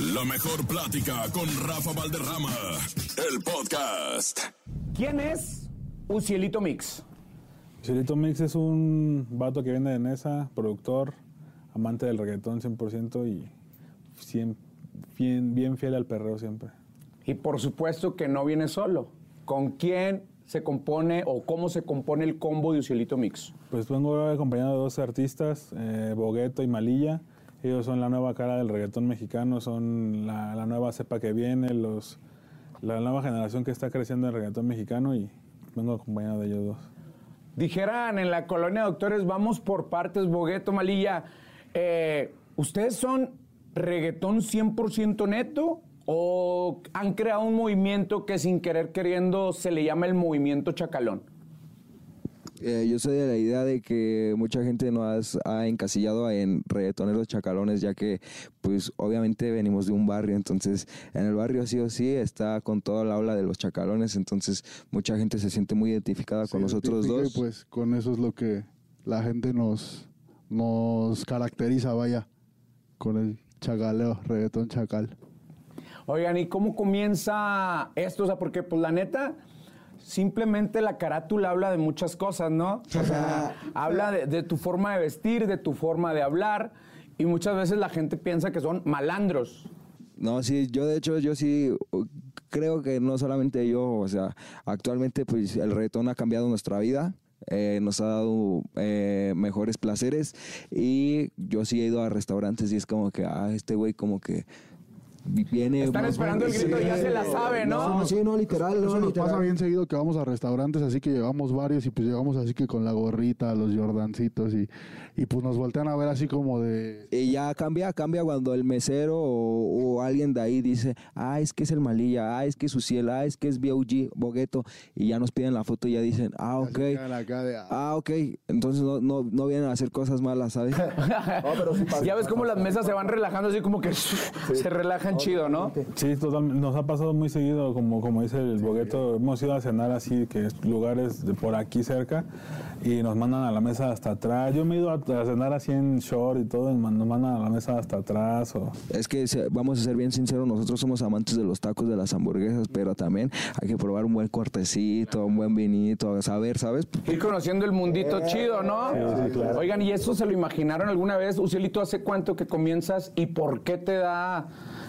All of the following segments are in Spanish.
La mejor plática con Rafa Valderrama, el podcast. ¿Quién es Ucielito Mix? Chilito Mix es un vato que viene de Nesa, productor, amante del reggaetón 100% y cien- bien, bien fiel al perreo siempre. Y por supuesto que no viene solo. ¿Con quién se compone o cómo se compone el combo de Ucielito Mix? Pues vengo acompañado de dos artistas, eh, Bogueto y Malilla. Ellos son la nueva cara del reggaetón mexicano, son la, nueva cepa que viene, los, la nueva generación que está creciendo en reggaetón mexicano y vengo acompañado de ellos dos. Dijeran en la colonia de doctores, vamos por partes, Bogueto, Malilla. eh, ¿Ustedes son reggaetón 100% neto o han creado un movimiento que sin querer queriendo se le llama el movimiento chacalón? Eh, yo soy de la idea de que mucha gente nos ha encasillado en reggaetoneros chacalones, ya que, pues, obviamente venimos de un barrio, entonces, en el barrio sí o sí está con toda la ola de los chacalones, entonces, mucha gente se siente muy identificada con nosotros dos. y pues con eso es lo que la gente nos, nos caracteriza, vaya, con el chagaleo, reggaetón chacal. Oigan, ¿y cómo comienza esto? O sea, porque pues la neta, simplemente la carátula habla de muchas cosas, ¿no? O sea, habla de, de tu forma de vestir, de tu forma de hablar, y muchas veces la gente piensa que son malandros. No, sí, yo de hecho, yo sí creo que no solamente yo, o sea, actualmente pues el reggaetón ha cambiado nuestra vida, eh, nos ha dado eh, mejores placeres y yo sí he ido a restaurantes y es como que, ah, este güey como que viene... Están esperando el grito, ya se la sabe, ¿no? sí, no, literal, Eso no, nos literal. pasa bien seguido que vamos a restaurantes, así que llevamos varios y pues llegamos así que con la gorrita, los jordancitos y, y pues nos voltean a ver así como de... Y ya cambia, cambia cuando el mesero o, o alguien de ahí dice, ah, es que es el Malilla, ah, es que es Uciel, ah, es que es B.O.G., Bogueto, y ya nos piden la foto y ya dicen, ah, ok. ah. Ah, ok. Entonces no, no, no vienen a hacer cosas malas, ¿sabes? ya ves cómo las mesas se van relajando así como que se relajan chido, ¿no? Sí, totalmente. Nos ha pasado muy seguido, como, como dice el Bogueto, hemos ido a cenar así, que es lugares de por aquí cerca, y nos mandan a la mesa hasta atrás. Yo me he ido a, a cenar así en short y todo, y nos mandan a la mesa hasta atrás. O... Es que vamos a ser bien sinceros, nosotros somos amantes de los tacos, de las hamburguesas, pero también hay que probar un buen cortecito, un buen vinito, a saber, ¿sabes? Ir conociendo el mundito chido, ¿no? sí, claro. Oigan, ¿y eso se lo imaginaron alguna vez? Ucielito, ¿hace cuánto que comienzas y por qué te da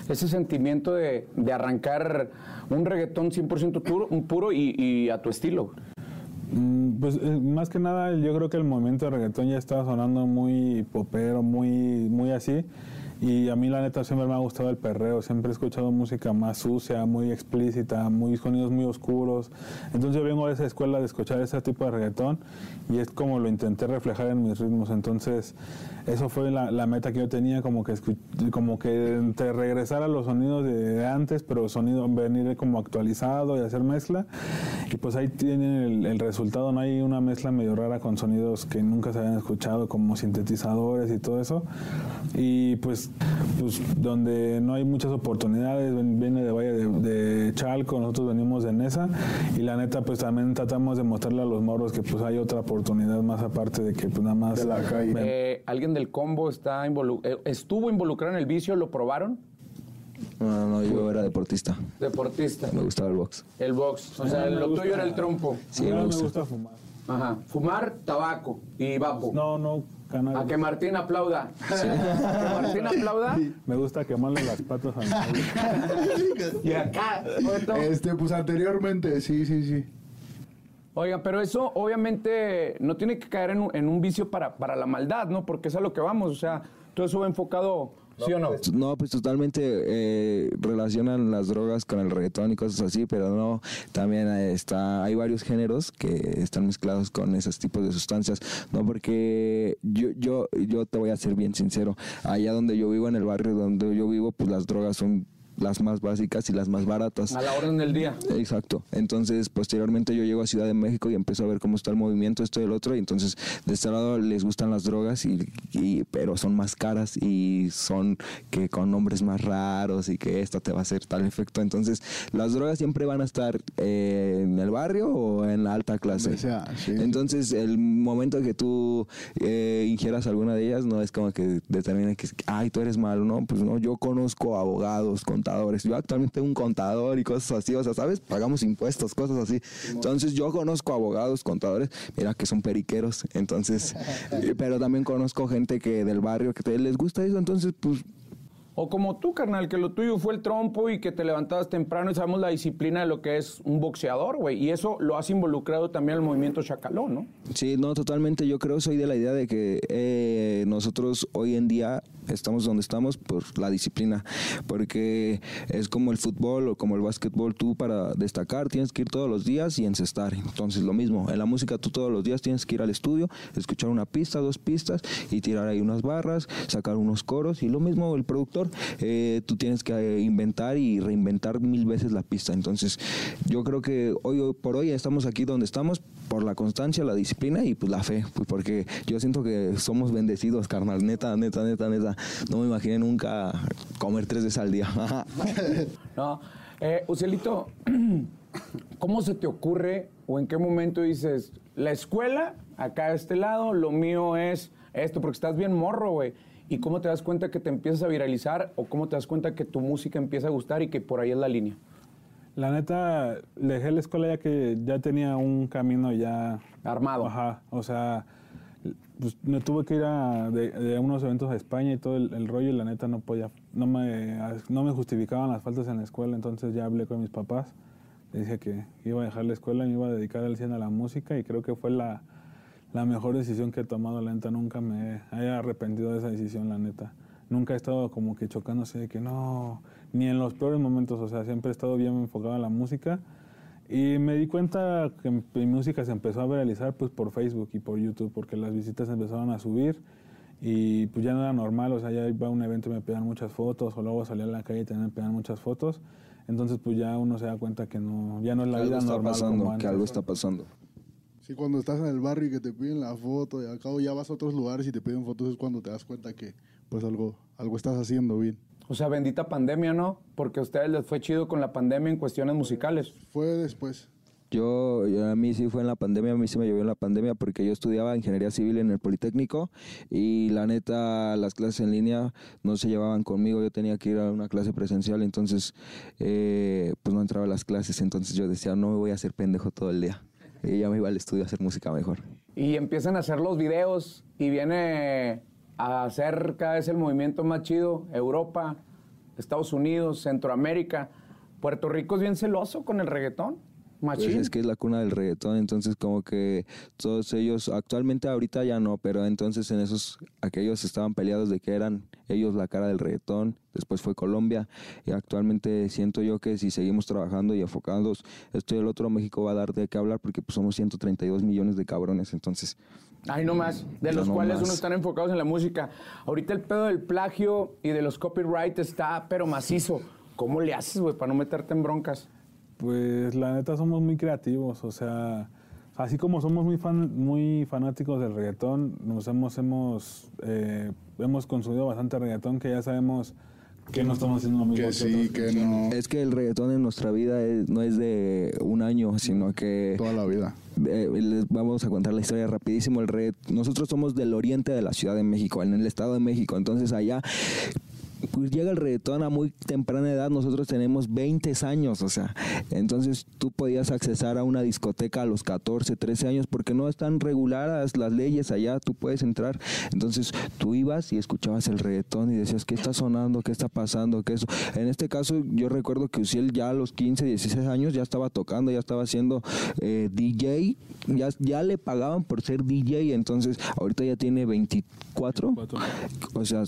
ese sentimiento de, de arrancar un reggaetón 100% puro, puro y, a tu estilo? Mm, Pues eh, más que nada yo creo que el movimiento de reggaetón ya está sonando muy popero, muy, muy así. Y a mí la neta siempre me ha gustado el perreo, siempre he escuchado música más sucia, muy explícita, muy sonidos muy oscuros. Entonces yo vengo de esa escuela de escuchar ese tipo de reggaetón y es como lo intenté reflejar en mis ritmos. Entonces eso fue la, la meta que yo tenía, como que, como que entre regresar a los sonidos de antes, pero sonido venir como actualizado y hacer mezcla. Y pues ahí tienen el, el resultado, no hay una mezcla medio rara con sonidos que nunca se habían escuchado, como sintetizadores y todo eso. Y pues, pues donde no hay muchas oportunidades, viene de Valle de, de Chalco, nosotros venimos de Nesa. Y la neta, pues también tratamos de mostrarle a los morros que pues hay otra oportunidad más aparte de que pues nada más... De la calle. Eh, ¿Alguien del combo está involu- eh, estuvo involucrado en el vicio? ¿Lo probaron? No, no, no, yo era deportista, Deportista. me gustaba el box. El box. O sea, lo gusta- tuyo era el trompo. Sí, a mí me no me gusta. gusta fumar. Ajá. Fumar, tabaco y vapo. No, no, canal. A que Martín aplauda. A que Martín aplauda. Me gusta quemarle las patas a mi Y acá. Este, pues anteriormente, sí, sí, sí. Oiga, pero eso obviamente no tiene que caer en un, en un vicio para, para la maldad, ¿no? Porque es a lo que vamos. O sea, todo eso va enfocado, ¿sí o no? No, pues totalmente eh, relacionan las drogas con el reggaetón y cosas así, pero no, también eh, está, hay varios géneros que están mezclados con esos tipos de sustancias, no porque yo, yo, yo te voy a ser bien sincero, allá donde yo vivo, en el barrio donde yo vivo, pues las drogas son las más básicas y las más baratas. A la orden del día. Exacto. Entonces, posteriormente yo llego a Ciudad de México y empiezo a ver cómo está el movimiento, esto y el otro. Y entonces, de este lado les gustan las drogas, y, y- pero son más caras y son que con nombres más raros y que esto te va a hacer tal efecto. Entonces, las drogas siempre van a estar eh, en el barrio o en la alta clase. Donde sea, sí. Entonces, el momento que tú eh, ingieras alguna de ellas, no es como que determine que, ay, tú eres malo, ¿no? Pues no, yo conozco abogados, contadores. Yo actualmente tengo un contador y cosas así, o sea, ¿sabes? Pagamos impuestos, cosas así. Entonces, yo conozco abogados, contadores, mira que son periqueros. Entonces, eh, pero también conozco gente que del barrio que te- les gusta eso. Entonces, pues, O como tú, carnal, que lo tuyo fue el trompo y que te levantabas temprano y sabemos la disciplina de lo que es un boxeador, güey. Y eso lo has involucrado también al movimiento chacalón, ¿no? Sí, no, totalmente. Yo creo, soy de la idea de que eh, nosotros hoy en día estamos donde estamos por la disciplina, porque es como el fútbol o como el básquetbol, tú para destacar tienes que ir todos los días y encestar. Entonces lo mismo, en la música tú todos los días tienes que ir al estudio, escuchar una pista, dos pistas y tirar ahí unas barras, sacar unos coros y lo mismo el productor, eh, tú tienes que eh, inventar y reinventar mil veces la pista. Entonces yo creo que hoy por hoy estamos aquí donde estamos por la constancia, la disciplina y pues la fe, pues porque yo siento que somos bendecidos, carnal, neta, neta, neta, neta. No me imaginé nunca comer tres veces al día. No. Eh, ¿cómo se te ocurre o en qué momento dices, la escuela, acá a este lado, lo mío es esto, porque estás bien morro, güey? ¿Y cómo te das cuenta que te empiezas a viralizar o cómo te das cuenta que tu música empieza a gustar y que por ahí es la línea? La neta, dejé la escuela ya que ya tenía un camino ya Armado. Ajá, o sea, pues me tuve que ir a, de, de unos eventos a España y todo el, el rollo y la neta no podía, no me, no me justificaban las faltas en la escuela, entonces ya hablé con mis papás, les dije que iba a dejar la escuela y me iba a dedicar al 100 a la música y creo que fue la, la mejor decisión que he tomado, la neta, nunca me he arrepentido de esa decisión, la neta. Nunca he estado como que chocándose de que no, ni en los peores momentos, o sea, siempre he estado bien enfocado en la música. Y me di cuenta que mi música se empezó a viralizar pues por Facebook y por YouTube, porque las visitas empezaron a subir y pues ya no era normal, o sea, ya iba a un evento y me pedían muchas fotos, o luego salía a la calle y también me pedían muchas fotos. Entonces pues ya uno se da cuenta que no, ya no es la vida está normal pasando, como que algo está pasando. Sí, cuando estás en el barrio y que te piden la foto y al cabo ya vas a otros lugares y te piden fotos es cuando te das cuenta que pues algo, algo estás haciendo bien. O sea, bendita pandemia, ¿no? Porque a ustedes les fue chido con la pandemia en cuestiones musicales. Fue después. Yo, yo- a mí sí fue en la pandemia, a mí sí me llovió en la pandemia porque yo estudiaba ingeniería civil en el Politécnico y la neta las clases en línea no se llevaban conmigo, yo tenía que ir a una clase presencial, entonces eh, pues no entraba a las clases, entonces yo decía no me voy a hacer pendejo todo el día y ya me iba al estudio a hacer música mejor. Y empiezan a hacer los videos y viene a hacer cada vez el movimiento más chido. Europa, Estados Unidos, Centroamérica. Puerto Rico es bien celoso con el reggaetón. Pues es que es la cuna del reggaetón, entonces como que todos ellos, actualmente ahorita ya no, pero entonces en esos, aquellos estaban peleados de que eran ellos la cara del reggaetón, después fue Colombia, y actualmente siento yo que si seguimos trabajando y enfocándonos, esto y el otro, México va a dar de qué hablar porque pues somos 132 millones de cabrones, entonces... Ay, no más. De los no cuales más. uno están enfocados en la música. Ahorita el pedo del plagio y de los copyright está, pero macizo. ¿Cómo le haces, güey, para no meterte en broncas? Pues la neta somos muy creativos, o sea, así como somos muy fan, muy fanáticos del reggaetón, nos hemos hemos eh, hemos consumido bastante reggaetón que ya sabemos que no estamos haciendo lo mismo Que sí, otros. que no. Es que el reggaetón en nuestra vida es- no es de un año, sino que... Toda la vida. Eh, les vamos a contar la historia rapidísimo. El re- Nosotros somos del oriente de la Ciudad de México, en el Estado de México. Entonces allá pues llega el reggaetón a muy temprana edad. Nosotros tenemos 20 años, o sea. Entonces tú podías accesar a una discoteca a los 14, 13 años porque no están reguladas las leyes allá. Tú puedes entrar. Entonces tú ibas y escuchabas el reggaetón y decías, ¿qué está sonando? ¿Qué está pasando? ¿Qué eso? En este caso yo recuerdo que Uciel ya a los 15, 16 años ya estaba tocando, ya estaba haciendo eh, DJ. Ya, ya le pagaban por ser DJ. Entonces ahorita ya tiene 24. Cuatro. O sea,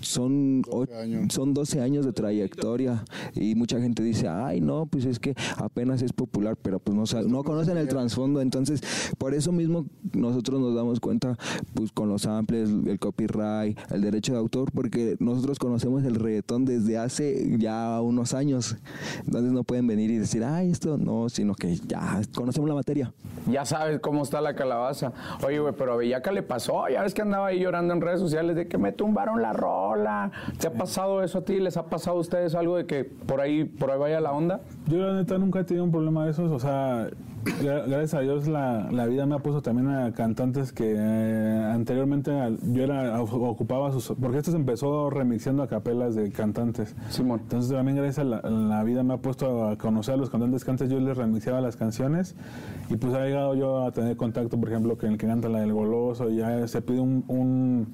son, 12 o- años. son 12 años de trayectoria y mucha gente dice, ay, no, pues es que apenas es popular, pero pues no, sa- no conocen el trasfondo. Entonces, por eso mismo nosotros nos damos cuenta, pues con los samples, el copyright, el derecho de autor, porque nosotros conocemos el reggaetón desde hace ya unos años. Entonces no pueden venir y decir, ay, esto no, sino que ya conocemos la materia. Ya sabes cómo está la calabaza. Oye, güey, pero a Bellaca le pasó. Ya ves que andaba ahí llorando en redes sociales de que me tumbaron la rola. ¿Te ha pasado eso a ti? ¿Les ha pasado a ustedes algo de que por ahí, por ahí vaya la onda? Yo la neta nunca he tenido un problema de esos, o sea, gra- gracias a Dios la, la vida me ha puesto también a cantantes que eh, anteriormente yo era ocupaba sus porque esto se empezó remixando a capelas de cantantes. Simón. Entonces también gracias a la, la vida me ha puesto a conocer a los cantantes que antes yo les remixaba las canciones y pues ha llegado yo a tener contacto, por ejemplo, con el que canta la del goloso, y ya se pide un, un-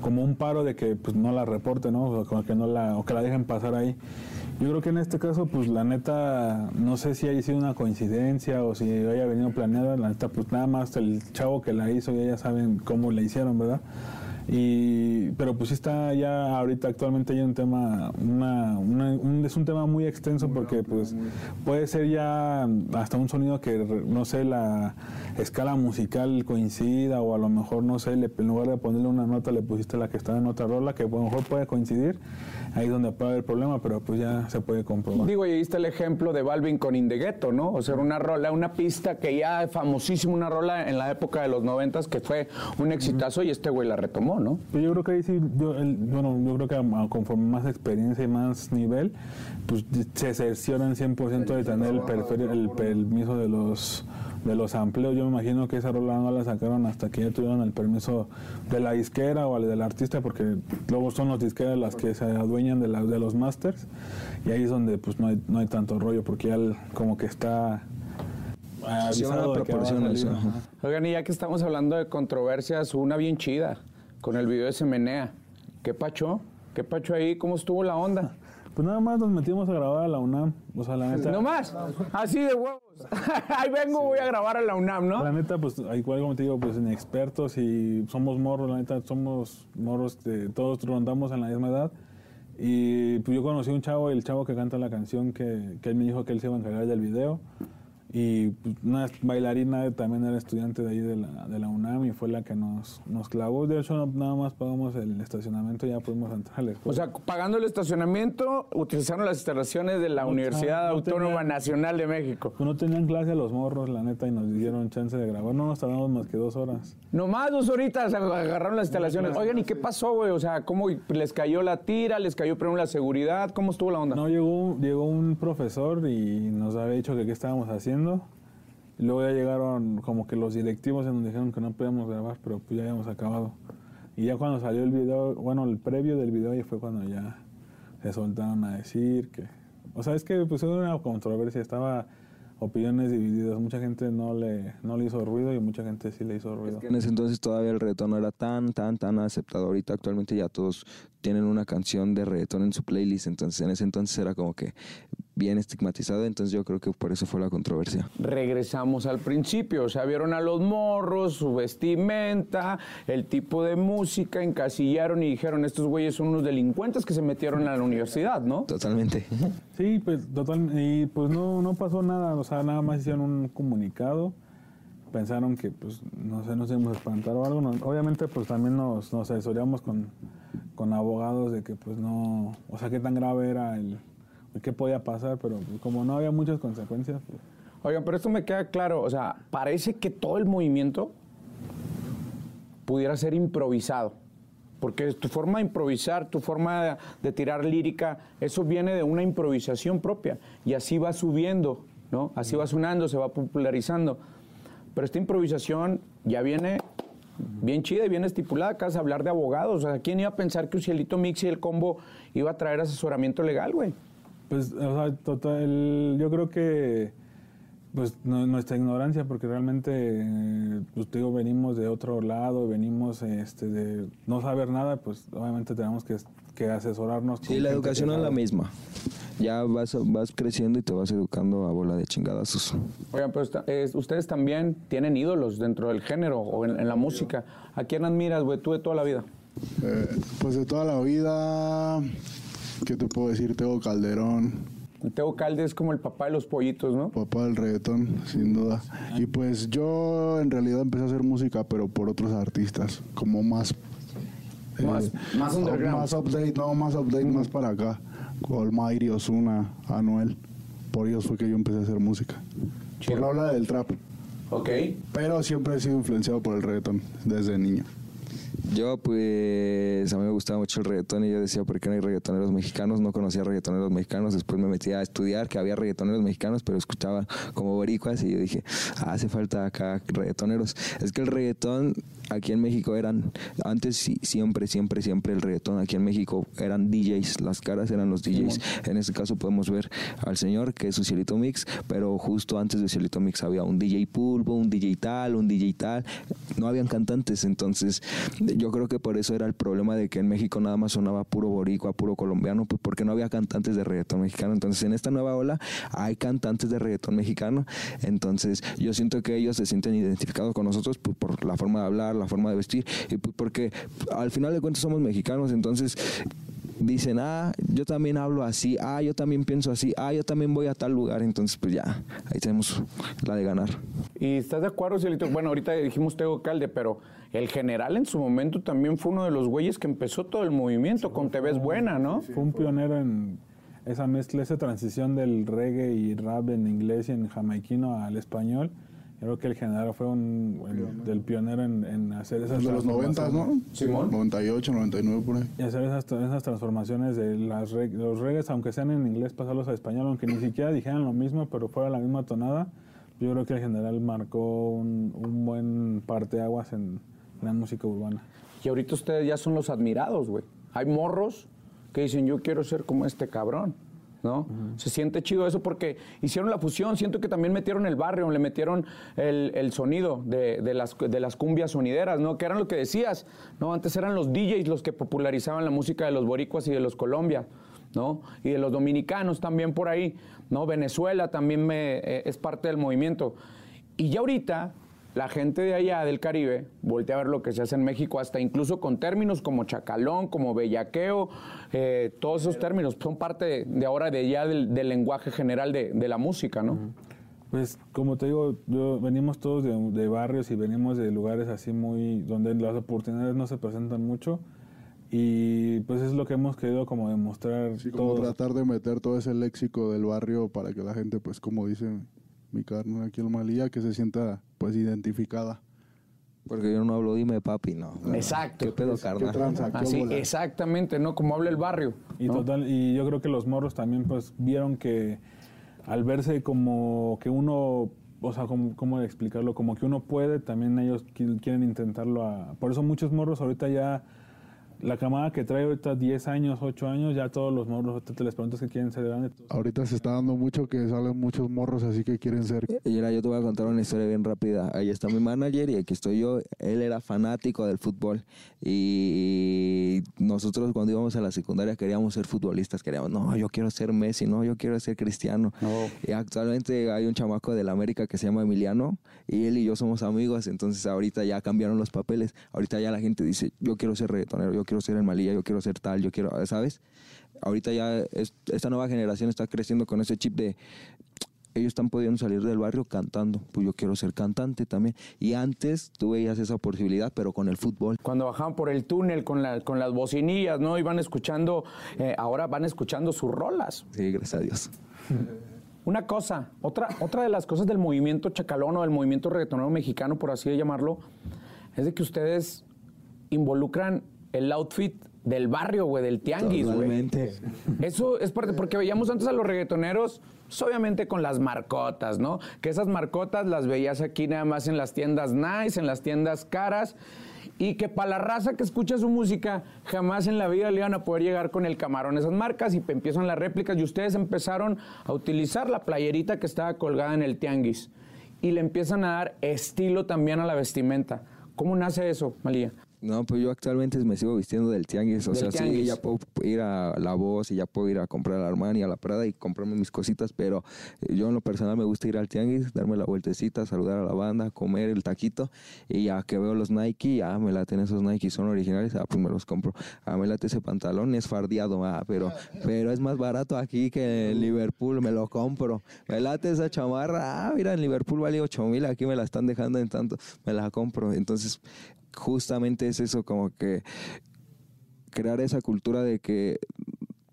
como un paro de que pues no la reporte, ¿no? O que no la o que la dejen pasar ahí. Yo creo que en este caso, pues la neta, no sé si haya sido una coincidencia o si haya venido planeada. La neta, pues nada más el chavo que la hizo, ya saben cómo la hicieron, ¿verdad? Y, pero pues sí está ya ahorita actualmente hay un tema, una, una- un- es un tema muy extenso porque pues puede ser ya hasta un sonido que no sé la escala musical coincida o a lo mejor no sé le- en lugar de ponerle una nota le pusiste la que estaba en otra rola que a lo mejor puede coincidir ahí es donde puede haber problema pero pues ya se puede comprobar. Digo, y ahí está el ejemplo de Balvin con Indegueto, ¿no? O sea, una rola, una pista que ya es famosísima, una rola en la época de los noventas que fue un exitazo y este güey la retomó, ¿no? Pues yo creo que ahí sí, yo, el- bueno, yo creo que a- conforme más experiencia y más nivel, pues se cercioran 100% de tener el, el permiso de los de los amplios. Yo me imagino que esa rola no la sacaron hasta que ya tuvieron el permiso de la disquera o del artista, porque luego son los disqueras las que se adueñan de, la- de los masters, y ahí es donde pues no hay, no hay tanto rollo, porque ya el- como que está... Sí, avisado de que va a salir. Oigan, y ya que estamos hablando de controversias, una bien chida con el video de Semenea. ¿Qué pacho? ¿Qué pacho ahí? ¿Cómo estuvo la onda? Pues nada más nos metimos a grabar a la UNAM, o sea, la neta... No más, así de huevos. Ahí vengo, voy a grabar a la UNAM, ¿no? La neta, pues, igual como te digo, pues inexpertos y somos morros, la neta, somos morros, de, todos rondamos en la misma edad. Y pues yo conocí a un chavo, el chavo que canta la canción, que, que él me dijo que él se iba a encargar del video. Y pues, una bailarina también era estudiante de ahí de la, de la UNAM y fue la que nos, nos clavó. De hecho, no- nada más pagamos el estacionamiento y ya pudimos entrar a la O sea, pagando el estacionamiento, utilizaron las instalaciones de la No, Universidad no Autónoma tenían- Nacional de México. Pues no tenían clase los morros, la neta, y nos dieron chance de grabar. No nos tardamos más que dos horas. Nomás dos horitas agarraron las instalaciones. Oigan, ¿y qué pasó, güey? O sea, ¿cómo les cayó la tira? ¿Les cayó primero la seguridad? ¿Cómo estuvo la onda? No, llegó, llegó un profesor y nos había dicho que qué estábamos haciendo. Y luego ya llegaron como que los directivos y nos dijeron que no podíamos grabar, pero pues ya habíamos acabado. Y ya cuando salió el video, bueno, el previo del video, y fue cuando ya se soltaron a decir que... O sea, es que pues era una controversia, estaba opiniones divididas. Mucha gente no le, no le hizo ruido y mucha gente sí le hizo ruido. Que en ese entonces todavía el reggaetón no era tan, tan, tan aceptado. Ahorita actualmente ya todos tienen una canción de reggaetón en su playlist. Entonces en ese entonces era como que bien estigmatizado. Entonces yo creo que por eso fue la controversia. Regresamos al principio, o sea, vieron a los morros, su vestimenta, el tipo de música, encasillaron y dijeron, estos güeyes son unos delincuentes que se metieron a la universidad, ¿no? Totalmente. Sí, pues total, y pues no, no pasó nada, o sea, nada más hicieron un comunicado, pensaron que pues no sé, nos íbamos a espantar o algo, no- obviamente pues también nos, nos asesoríamos con, con abogados de que pues no, o sea, qué tan grave era el, qué podía pasar, pero pues, como no había muchas consecuencias, pues, Oigan, pero esto me queda claro, o sea, parece que todo el movimiento pudiera ser improvisado. Porque tu forma de improvisar, tu forma de, de tirar lírica, eso viene de una improvisación propia. Y así va subiendo, ¿no? Así va sonando, se va popularizando. Pero esta improvisación ya viene bien chida y bien estipulada. Acabas de hablar de abogados. O sea, ¿quién iba a pensar que Ucielito Mix y el combo iba a traer asesoramiento legal, güey? Pues, o sea, total, yo creo que pues nu- nuestra ignorancia, porque realmente, eh, pues digo, venimos de otro lado, venimos este, de no saber nada, pues obviamente tenemos que, que asesorarnos. Sí, la educación es la misma. Ya vas, vas creciendo y te vas educando a bola de chingadazos. Oigan, eh, ustedes también tienen ídolos dentro del género o en, en la música. ¿A quién admiras, güey, tú de toda la vida? Eh, pues de toda la vida, ¿qué te puedo decir? Tego Calderón, Teo Calde es como el papá de los pollitos, ¿no? papá del reggaetón, sin duda. Y pues yo en realidad empecé a hacer música, pero por otros artistas, como más... Más- más underground. Más update, no, más update, más para acá. Golmairi, Osuna, Anuel. Por ellos fue que yo empecé a hacer música. Por la ola del trap. Ok. Pero siempre he sido influenciado por el reggaetón desde niño. Yo, pues, a mí me gustaba mucho el reggaetón y yo decía, ¿por qué no hay reggaetoneros mexicanos? No conocía reggaetoneros mexicanos. Después me metí a estudiar que había reggaetoneros mexicanos, pero escuchaba como boricuas y yo dije, ah, hace falta acá reggaetoneros. Es que el reggaetón aquí en México eran, antes sí, siempre, siempre, siempre el reggaetón aquí en México eran DJs, las caras eran los DJs. En este caso podemos ver al señor que es su Cielito Mix, pero justo antes de Cielito Mix había un DJ Pulpo, un DJ tal, un DJ tal. No habían cantantes, entonces yo creo que por eso era el problema de que en México nada más sonaba puro boricua, puro colombiano, pues porque no había cantantes de reggaetón mexicano. Entonces en esta nueva ola hay cantantes de reggaetón mexicano, entonces yo siento que ellos se sienten identificados con nosotros pues, por la forma de hablar, la forma de vestir, y pues porque al final de cuentas somos mexicanos, entonces dicen, ah, yo también hablo así, ah, yo también pienso así, ah, yo también voy a tal lugar, entonces pues ya, ahí tenemos la de ganar. ¿Y estás de acuerdo, Cielito? Bueno, ahorita dijimos Tego Calde, pero el general en su momento también fue uno de los güeyes que empezó todo el movimiento con Te ves buena, ¿no? Fue un pionero en esa mezcla, esa transición del reggae y rap en inglés y en jamaiquino al español. Yo creo que el general fue un el- del pionero en, en hacer esas De los 90, ¿no? Simón. 98, 99 por ahí. Y hacer esas, esas transformaciones de las reg- los reggaes, aunque sean en inglés, pasarlos a español, aunque ni siquiera dijeran lo mismo, pero fuera la misma tonada. Yo creo que el general marcó un, un buen parteaguas en la música urbana. Y ahorita ustedes ya son los admirados, güey. Hay morros que dicen, yo quiero ser como este cabrón, ¿no? Se siente chido eso porque hicieron la fusión. Siento que también metieron el barrio, le metieron el, el sonido de, de las, de las cumbias sonideras, ¿no? Que eran lo que decías, ¿no? Antes eran los DJs los que popularizaban la música de los boricuas y de los Colombia. ¿no? Y de los dominicanos también por ahí, ¿no? Venezuela también me, eh, es parte del movimiento. Y ya ahorita la gente de allá del Caribe voltea a ver lo que se hace en México, hasta incluso con términos como chacalón, como bellaqueo, eh, todos esos términos son parte de, de ahora de ya del, del lenguaje general de, de la música, ¿no? Pues como te digo, yo, venimos todos de, de barrios y venimos de lugares así muy donde las oportunidades no se presentan mucho y pues es lo que hemos querido como demostrar Sí, como todos. tratar de meter todo ese léxico del barrio para que la gente, pues como dice mi carne aquí en Malilla, que se sienta pues identificada. Porque yo no hablo dime papi, no. Exacto. ¿Qué pedo, ¿Qué carnal? Así, bola? exactamente, ¿no? Como habla el barrio. Y ¿no? total, y yo creo que los morros también pues vieron que al verse como que uno, o sea, como- ¿cómo explicarlo? Como que uno puede, también ellos qui- quieren intentarlo. A, por eso muchos morros ahorita ya, la camada que trae ahorita 10 años, 8 años, ya todos los morros, ahorita te les preguntas que quieren ser grandes. Ahorita se está dando mucho que salen muchos morros así que quieren ser. Y mira, yo te voy a contar una historia bien rápida. Ahí está mi manager y aquí estoy yo. Él era fanático del fútbol y nosotros cuando íbamos a la secundaria queríamos ser futbolistas. Queríamos, no, yo quiero ser Messi, no, yo quiero ser Cristiano. Y actualmente hay un chamaco del América que se llama Emiliano y él y yo somos amigos. Entonces ahorita ya cambiaron los papeles. Ahorita ya la gente dice, yo quiero ser reggaetonero, yo quiero ser el Malilla, yo quiero ser tal, yo quiero, ¿sabes? Ahorita ya es- esta nueva generación está creciendo con ese chip de ellos están pudiendo salir del barrio cantando. Pues yo quiero ser cantante también. Y antes tú veías esa posibilidad, pero con el fútbol. Cuando bajaban por el túnel con, la- con las bocinillas, ¿no? Iban escuchando, eh, ahora van escuchando sus rolas. Sí, gracias a Dios. Una cosa, otra, otra de las cosas del movimiento chacalón o del movimiento reggaetonero mexicano, por así llamarlo, es de que ustedes involucran el outfit del barrio, güey, del tianguis, güey. Eso es parte, porque veíamos antes a los reggaetoneros, pues, obviamente con las marcotas, ¿no? Que esas marcotas las veías aquí nada más en las tiendas nice, en las tiendas caras, y que para la raza que escucha su música, jamás en la vida le iban a poder llegar con el camarón esas marcas, y empiezan las réplicas, y ustedes empezaron a utilizar la playerita que estaba colgada en el tianguis, y le empiezan a dar estilo también a la vestimenta. ¿Cómo nace eso, Malía? No, pues yo actualmente me sigo vistiendo del tianguis. O Del sea, tianguis. sí, ya puedo ir a La Voz y ya puedo ir a comprar al Armani, a la Prada y comprarme mis cositas, pero eh, yo en lo personal me gusta ir al tianguis, darme la vueltecita, saludar a la banda, comer el taquito y ya que veo los Nike, ya me laten esos Nike, son originales, ah, pues me los compro. Ah, me late ese pantalón, es fardeado, ah, pero, pero es más barato aquí que en Liverpool, me lo compro. Me late esa chamarra, ah, mira, en Liverpool vale 8 mil, aquí me la están dejando en tanto, me la compro. Entonces, justamente es eso, como que crear esa cultura de que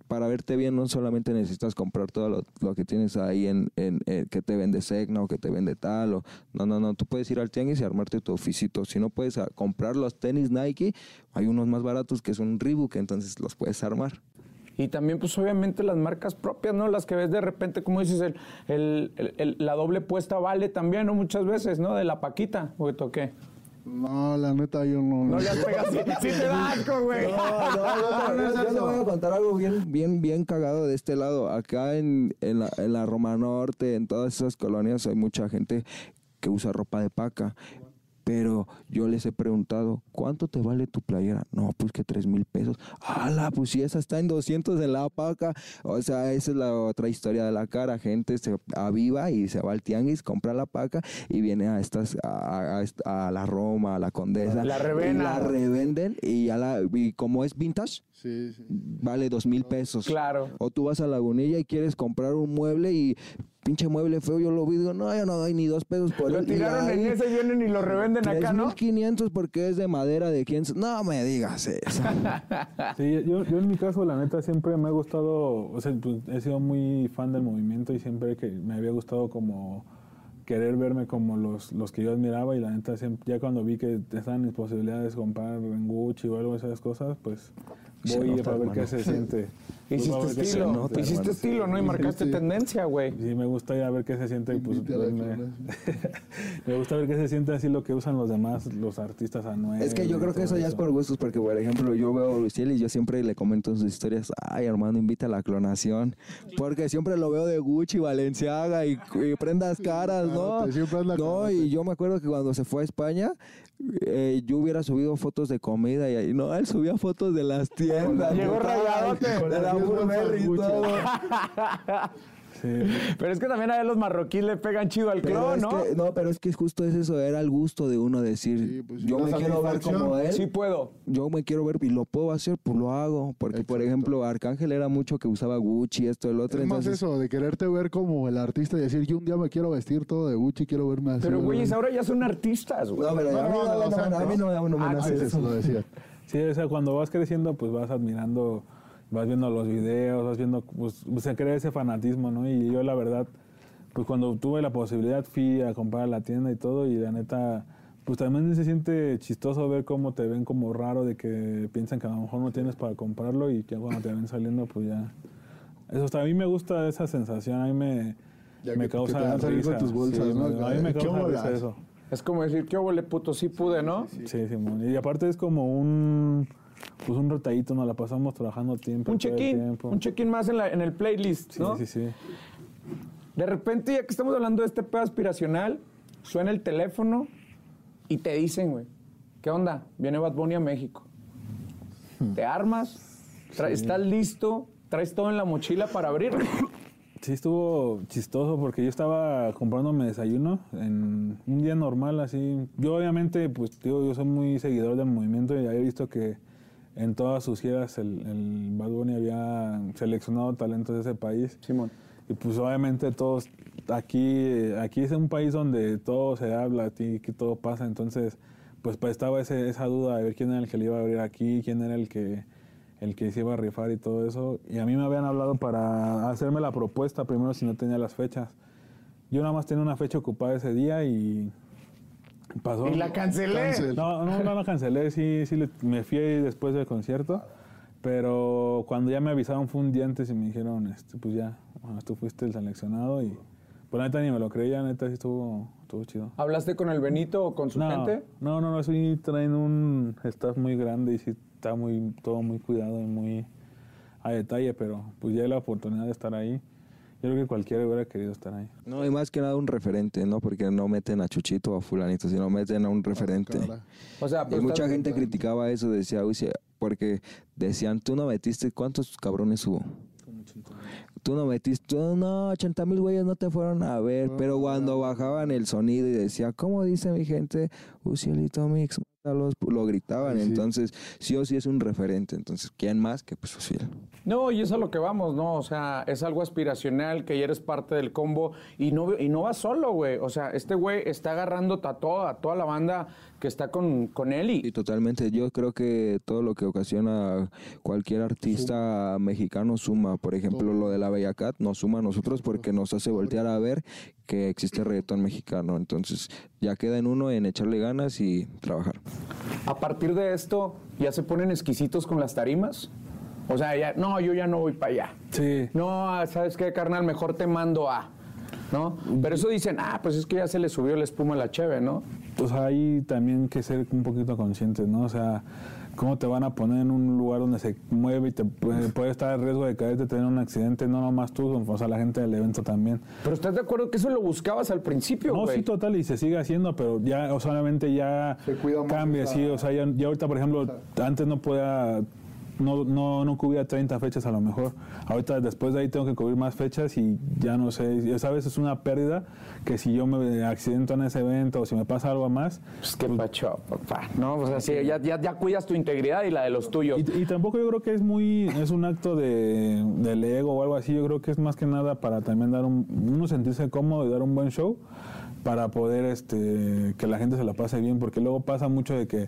para verte bien no solamente necesitas comprar todo lo, lo que tienes ahí en, en- que te vende Segna o que te vende tal o no no no tú puedes ir al tianguis y armarte tu oficito si no puedes ah, comprar los tenis Nike hay unos más baratos que son Reebok entonces los puedes armar Y también, pues obviamente las marcas propias, ¿no? Las que ves de repente, como dices, el, el- el- la doble puesta vale también, ¿no? Muchas veces, ¿no? De la Paquita, o ¿o qué? No, la neta, yo no. No le has pegado, sí, te da asco, güey. yo le voy a contar algo bien, bien, bien cagado de este lado. Acá en, en, la, en la Roma Norte, en todas esas colonias, hay mucha gente que usa ropa de paca. Pero yo les he preguntado, ¿cuánto te vale tu playera? No, pues que tres mil pesos. ¡Hala! Pues si esa está en 200 en la paca. O sea, esa es la otra historia de la cara. Gente se aviva y se va al tianguis, compra la paca y viene a estas, a, a a la Roma, a la Condesa. La y revena. La revenden y, ya la, y como es vintage, Sí, sí. vale dos mil pesos. Claro. O tú vas a Lagunilla y quieres comprar un mueble y pinche mueble feo, yo lo vi, digo, no, yo no doy ni dos pesos por Lo él. Y tiraron en ese y vienen y lo revenden acá, ¿no? 3,500 porque es de madera de quién. No me digas eso. Sí, yo, yo en mi caso, la neta, siempre me ha gustado, o sea, pues, he sido muy fan del movimiento y siempre que me había gustado como querer verme como los, los que yo admiraba y la neta, siempre, ya cuando vi que estaban mis posibilidades de comprar en Gucci o algo de esas cosas, pues Se voy nota, para ver hermano. qué se siente. Pues, Hiciste a estilo, nota, hiciste hermano. estilo, ¿no? Y marcaste Sí. tendencia, güey. Sí, me gusta ir a ver qué se siente pues a me gusta ver qué se siente así lo que usan los demás, los artistas anuales. es que yo creo que eso ya es por gustos, porque por ejemplo, yo veo a Luciel y yo siempre le comento en sus historias, ay hermano, invita a la clonación. Porque siempre lo veo de Gucci, Valenciaga y, y prendas caras, ¿no? No, y yo me acuerdo que cuando se fue a España, eh, yo hubiera subido fotos de comida y ahí, no, él subía fotos de las tiendas. Llegó rayadote. De la Burberry y todo. Sí. Pero es que también a los marroquíes le pegan chido al Pero clon, ¿no? que- no, pero es que justo es eso, era el gusto de uno decir, Sí, pues, yo me quiero ver como él. Sí puedo. yo me quiero ver y lo puedo hacer, pues lo hago. Porque, por ejemplo, Arcángel era mucho que usaba Gucci, esto, el otro. Es más entonces, eso, de quererte ver como el artista y decir, yo un día me quiero vestir todo de Gucci, quiero verme así. Pero, güeyes, ahora ya son artistas, güey. No, pero a mí no, No, no, no, o sea, no, a mí no, no, no me Ah, eso. lo decía. Sí, o sea, cuando vas creciendo, pues vas admirando, vas viendo los videos, vas viendo, pues se crea ese fanatismo, ¿no? Y yo la verdad, pues cuando tuve la posibilidad fui a comprar a la tienda y todo y la neta, pues también se siente chistoso ver cómo te ven como raro de que piensan que a lo mejor no tienes para comprarlo y que cuando te ven saliendo, pues ya... Eso hasta a mí me gusta esa sensación, a mí me, Ya me que- que causa te van saliendo risa. tus bolsas, sí, ¿no? me- a mí me ¿Qué causa risa eso. Es como decir, ¿qué huele puto? Sí pude, ¿no? Sí, Simón. Y aparte es como un pues un rotadito, nos la pasamos trabajando tiempo. Un check-in, un check-in más en, la- en el playlist, Sí, ¿no? sí, sí. De repente, ya que estamos hablando de este pedo aspiracional, suena el teléfono y te dicen, güey, ¿qué onda? Viene Bad Bunny a México. ¿Te armas? ¿Estás listo? ¿Traes todo en la mochila para abrir? Sí, estuvo chistoso porque yo estaba comprándome desayuno en un día normal, así. Yo, obviamente, pues, digo, yo soy muy seguidor del movimiento y había visto que en todas sus giras el, el Bad Bunny había seleccionado talentos de ese país. Simón. Y pues obviamente todos, aquí, aquí es un país donde todo se habla, aquí que todo pasa, entonces pues, pues estaba ese- esa duda de ver quién era el que le iba a abrir aquí, quién era el que, el que se iba a rifar y todo eso. Y a mí me habían hablado para hacerme la propuesta primero si no tenía las fechas. Yo nada más tenía una fecha ocupada ese día y pasó. Y la cancelé. Cancel. No, no, no la cancelé, sí, sí le- me fui ahí después del concierto. Pero cuando ya me avisaron fue un día antes y me dijeron, este, pues ya, bueno, tú fuiste el seleccionado y pues la neta ni me lo creía, neta sí estuvo, estuvo chido. ¿Hablaste con el Benito o con su No, gente? no, no, no, sí traen un staff muy grande y sí está muy, todo muy cuidado y muy a detalle, pero pues ya hay la oportunidad de estar ahí. Yo creo que cualquiera hubiera querido estar ahí. No, y más que nada un referente, ¿no? Porque no meten a Chuchito o a fulanito, sino meten a un referente. Cara. O sea, Y pues, mucha gente criticaba eso, decía, uy, porque decían, tú no metiste, ¿cuántos cabrones hubo? Tú no metiste, tú, no, 80 mil güeyes no te fueron a ver, pero cuando bajaban el sonido y decía, ¿cómo dice mi gente? Ucielito Mix, mátalos", lo gritaban, Sí. entonces sí o sí es un referente, entonces, ¿quién más que pues Uciel? No, y es a lo que vamos, ¿no? O sea, es algo aspiracional, que ya eres parte del combo y no, y no va solo, güey. O sea, este güey está agarrando a toda, a toda la banda que está con, con él y, Y totalmente, yo creo que todo lo que ocasiona cualquier artista mexicano suma. Por ejemplo, lo de la Bella Cat nos suma a nosotros porque nos hace voltear a ver que existe reggaetón mexicano. Entonces, ya queda en uno en echarle ganas y trabajar. a partir de esto ya se ponen exquisitos con las tarimas. O sea, ya, no, yo ya no voy para allá. Sí. No, ¿sabes qué, carnal? Mejor te mando a. ¿No? Pero eso dicen, ah, pues es que ya se le subió la espuma a la cheve, ¿no? Pues hay también que ser un poquito conscientes, ¿no? O sea, cómo te van a poner en un lugar donde se mueve y te puede, puede estar el riesgo de caerte, tener un accidente, no nomás tú, o sea, la gente del evento también. Pero ¿estás de acuerdo que eso lo buscabas al principio, No, güey? sí, total, y se sigue haciendo, pero ya, o solamente ya Se cambia, sí, o sea, ya, ya ahorita, por ejemplo, antes no podía, no, no, no cubría 30 fechas a lo mejor, ahorita después de ahí tengo que cubrir más fechas y ya no sé, ya sabes, es una pérdida que si yo me accidento en ese evento o si me pasa algo más, Pues qué pacho, papá. No, o sea, sí, ya, ya, ya cuidas tu integridad y la de los tuyos. Y, y tampoco yo creo que es muy, es un acto de, del ego o algo así, yo creo que es más que nada para también dar un, uno sentirse cómodo y dar un buen show para poder este que la gente se la pase bien, porque luego pasa mucho de que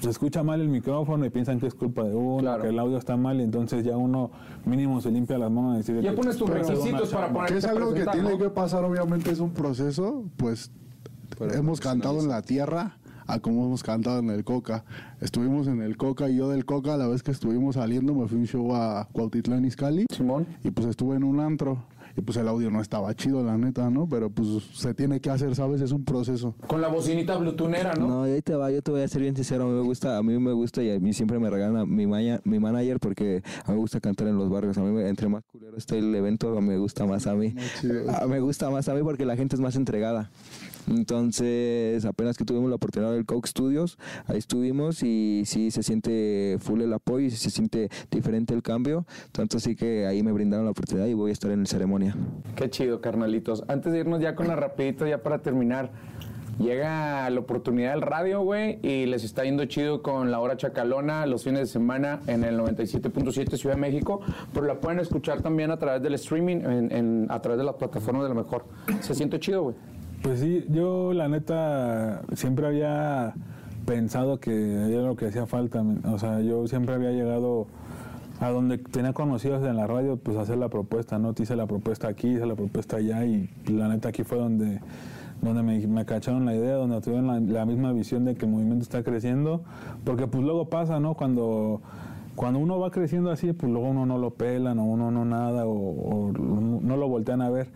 se escucha mal el micrófono y piensan que es culpa de uno, Claro. que el audio está mal y entonces ya uno mínimo se limpia las manos y Ya que- pones tus requisitos para poner Que es algo que tiene que pasar, obviamente es un proceso, pues hemos cantado en la tierra a como hemos cantado en el Coca. Estuvimos en el Coca y yo del Coca, la vez que estuvimos saliendo, me fui a un show a Cuautitlán Izcalli. Simón. y pues estuve en un antro y pues el audio no estaba chido, la neta, ¿no? Pero pues se tiene que hacer, ¿sabes? Es un proceso. Con la bocinita blutunera, ¿no? No, ahí te va, yo te voy a ser bien sincero, a mí me gusta, a mí me gusta y a mí siempre me regalan mi, maña- mi manager porque a mí me gusta cantar en los barrios, a mí me- entre más culero esté el evento, me gusta más a mí. Ah, me gusta más a mí porque la gente es más entregada. Entonces, apenas que tuvimos la oportunidad del Coke Studios, ahí estuvimos y sí se siente full el apoyo y se siente diferente el cambio. Tanto así que ahí me brindaron la oportunidad y voy a estar en la ceremonia. Qué chido, carnalitos. Antes de irnos ya con la rapidito, ya para terminar. Llega la oportunidad del radio, güey, y les está yendo chido con la hora chacalona los fines de semana en el 97.7 Ciudad de México, pero la pueden escuchar también a través del streaming, en, a través de las plataformas de lo mejor. Se siente chido, güey. Pues sí, yo la neta siempre había pensado que era lo que hacía falta. O sea, yo siempre había llegado a donde tenía conocidos en la radio, pues hacer la propuesta, ¿no? Te hice la propuesta aquí, hice la propuesta allá y la neta aquí fue donde, donde me, me cacharon la idea, donde tuvieron la, la misma visión de que el movimiento está creciendo. Porque pues luego pasa, ¿no? Cuando... Cuando uno va creciendo así, pues luego uno no lo pelan o uno no nada o, o no lo voltean a ver.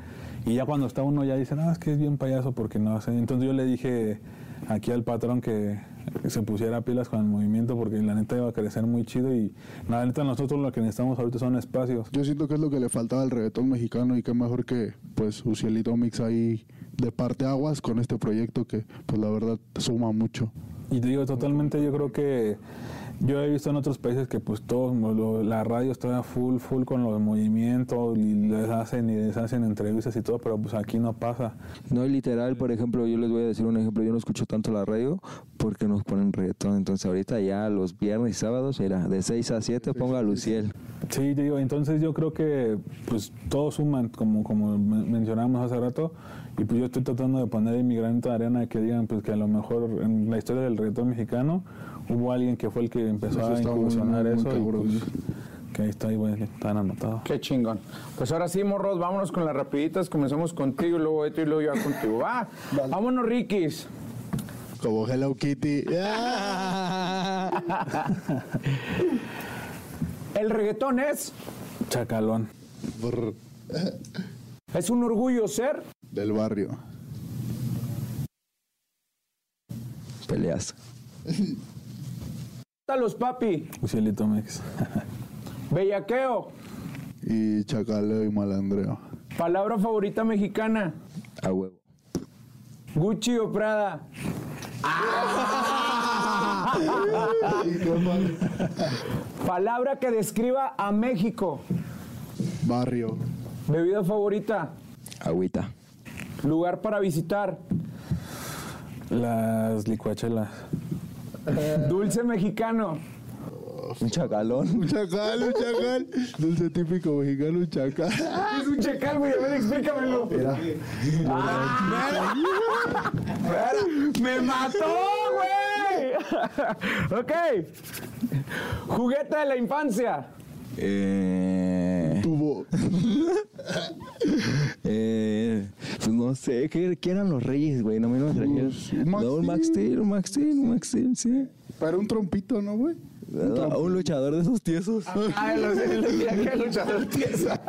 Y ya cuando está uno ya dice, no, es que es bien payaso porque no hace. Entonces yo le dije aquí al patrón que se pusiera pilas con el movimiento porque la neta iba a crecer muy chido y la neta nosotros lo que necesitamos ahorita son espacios. Yo siento que es lo que le faltaba al reggaetón mexicano y qué mejor que pues Ucielito Mix ahí de parte aguas con este proyecto que pues la verdad suma mucho. Y te digo, totalmente yo creo que yo he visto en otros países que pues todos, lo- la radio está full, full con los movimientos y les hacen y les hacen entrevistas y todo, pero pues aquí no pasa. No, literal, por ejemplo, yo les voy a decir un ejemplo, yo no escucho tanto la radio porque nos ponen reggaetón, entonces ahorita ya los viernes y sábados, mira, de 6 a 7 ponga a Luciel. Sí, te digo, entonces yo creo que pues todos suman, como, como men- mencionábamos hace rato, y pues yo estoy tratando de poner mi granito de arena que digan pues que a lo mejor en la historia del reggaetón mexicano hubo alguien que fue el que empezó Eso a incursionar muy, muy eso y pues, que ahí está, están anotados. Qué chingón. Pues ahora sí, morros, vámonos con las rapiditas. Comenzamos contigo luego esto y luego yo contigo. Va, vámonos, Rikis. Como Hello Kitty. El reggaetón es, Chacalón. Brr. es un orgullo ser. Del barrio. Peleas. los papi. Ucielito Mex. Bellaqueo. Y chacaleo y malandreo. Palabra favorita mexicana. A huevo. Gucci o Prada. Palabra que describa a México. Barrio. Bebida favorita. Agüita. Lugar para visitar. Las licuachelas. Dulce mexicano. Un chacalón. Un chacal, un chacal. Dulce típico mexicano, un chacal. Es un chacal, güey. A ver, explícamelo. Mira. Ah, Espera, ¡Me mató, güey! ok. Juguete de la infancia. Eh, Tubo. eh, pues no sé, ¿qué, qué eran los reyes, güey? No me lo traías. un Max No, un Max Steel. Un Max Steel, un Max Steel, sí. Para un trompito, ¿no, güey? Ah, Un luchador de esos tiesos. Ay, los, los viajes al luchador tiesa.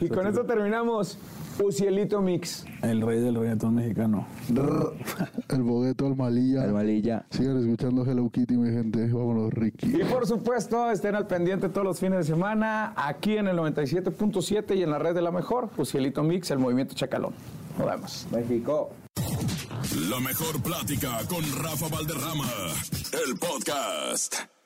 Y con eso terminamos. Ucielito Mix. El rey del reggaetón mexicano. El bogueto, el malilla. El malilla. Sigan escuchando Hello Kitty, mi gente. Vámonos, Ricky. Y por supuesto, estén al pendiente todos los fines de semana aquí en el 97.7 y en la red de la mejor. Ucielito Mix, el movimiento Chacalón. Nos vemos. México. La mejor plática con Rafa Valderrama, el podcast.